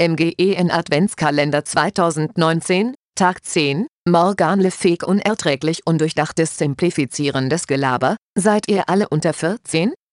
MGE Adventskalender 2019, Tag 10, Morgan Le Fake unerträglich undurchdachtes simplifizierendes Gelaber, seid ihr alle unter 14?